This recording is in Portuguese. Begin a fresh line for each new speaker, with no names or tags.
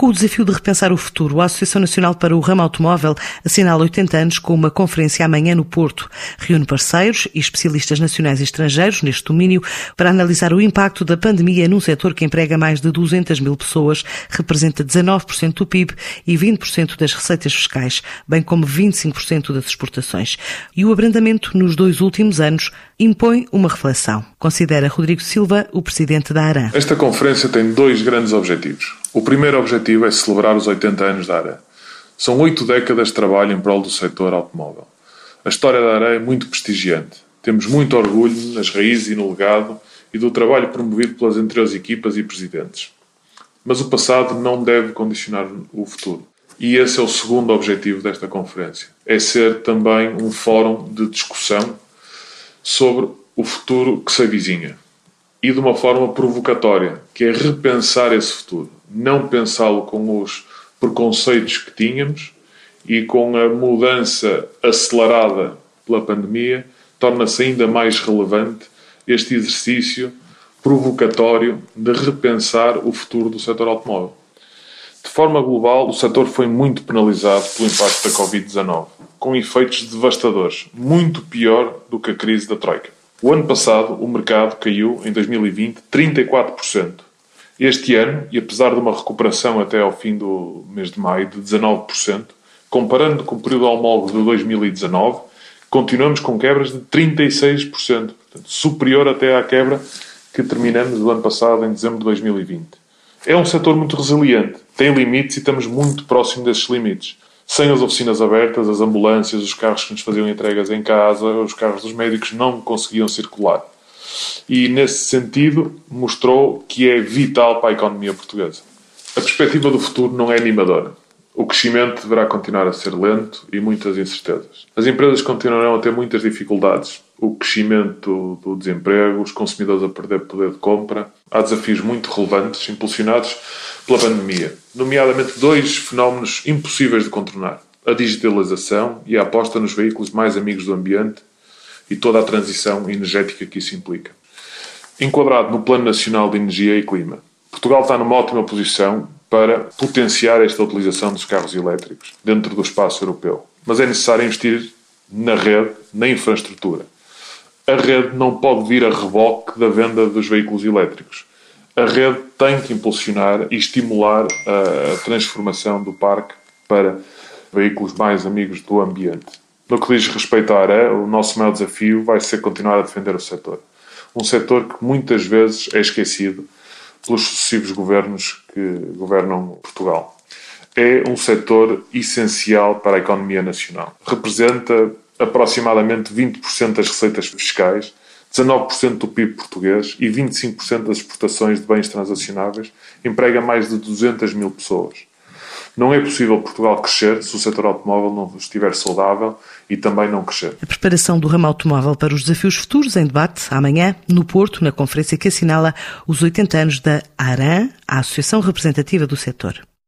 Com o desafio de repensar o futuro, a Associação Nacional para o Ramo Automóvel assinala 80 anos com uma conferência amanhã no Porto. Reúne parceiros e especialistas nacionais e estrangeiros neste domínio para analisar o impacto da pandemia num setor que emprega mais de 200 mil pessoas, representa 19% do PIB e 20% das receitas fiscais, bem como 25% das exportações. E o abrandamento nos dois últimos anos impõe uma reflexão, considera Rodrigo Silva, o presidente da ARAN.
Esta conferência tem dois grandes objetivos. O primeiro objetivo é celebrar os 80 anos da ARA. São oito décadas de trabalho em prol do setor automóvel. A história da ARA é muito prestigiante. Temos muito orgulho nas raízes e no legado e do trabalho promovido pelas anteriores equipas e presidentes. Mas o passado não deve condicionar o futuro. E esse é o segundo objetivo desta conferência. É ser também um fórum de discussão sobre o futuro que se avizinha e de uma forma provocatória, que é repensar esse futuro, não pensá-lo com os preconceitos que tínhamos e com a mudança acelerada pela pandemia, torna-se ainda mais relevante este exercício provocatório de repensar o futuro do setor automóvel. De forma global, o setor foi muito penalizado pelo impacto da Covid-19, com efeitos devastadores, muito pior do que a crise da Troika. O ano passado, o mercado caiu, em 2020, 34%. Este ano, e apesar de uma recuperação até ao fim do mês de maio de 19%, comparando com o período homólogo de 2019, continuamos com quebras de 36%, portanto, superior até à quebra que terminamos do ano passado, em dezembro de 2020. É um setor muito resiliente, tem limites e estamos muito próximo desses limites sem as oficinas abertas, as ambulâncias, os carros que nos faziam entregas em casa, os carros dos médicos não conseguiam circular. E, nesse sentido, mostrou que é vital para a economia portuguesa. A perspectiva do futuro não é animadora. O crescimento deverá continuar a ser lento e muitas incertezas. As empresas continuarão a ter muitas dificuldades. O crescimento do desemprego, os consumidores a perder poder de compra. Há desafios muito relevantes, impulsionados pela pandemia, nomeadamente dois fenómenos impossíveis de contornar: a digitalização e a aposta nos veículos mais amigos do ambiente e toda a transição energética que isso implica. Enquadrado no Plano Nacional de Energia e Clima, Portugal está numa ótima posição para potenciar esta utilização dos carros elétricos dentro do espaço europeu. Mas é necessário investir na rede, na infraestrutura. A rede não pode vir a reboque da venda dos veículos elétricos a rede tem que impulsionar e estimular a transformação do parque para veículos mais amigos do ambiente. No que diz respeito à ARE, o nosso maior desafio vai ser continuar a defender o setor. Um setor que muitas vezes é esquecido pelos sucessivos governos que governam Portugal. É um setor essencial para a economia nacional. Representa aproximadamente 20% das receitas fiscais 19% do PIB português e 25% das exportações de bens transacionáveis emprega mais de 200 mil pessoas. Não é possível Portugal crescer se o setor automóvel não estiver saudável e também não crescer.
A preparação do ramo automóvel para os desafios futuros em debate amanhã no Porto, na conferência que assinala os 80 anos da ARAN, a Associação Representativa do Setor.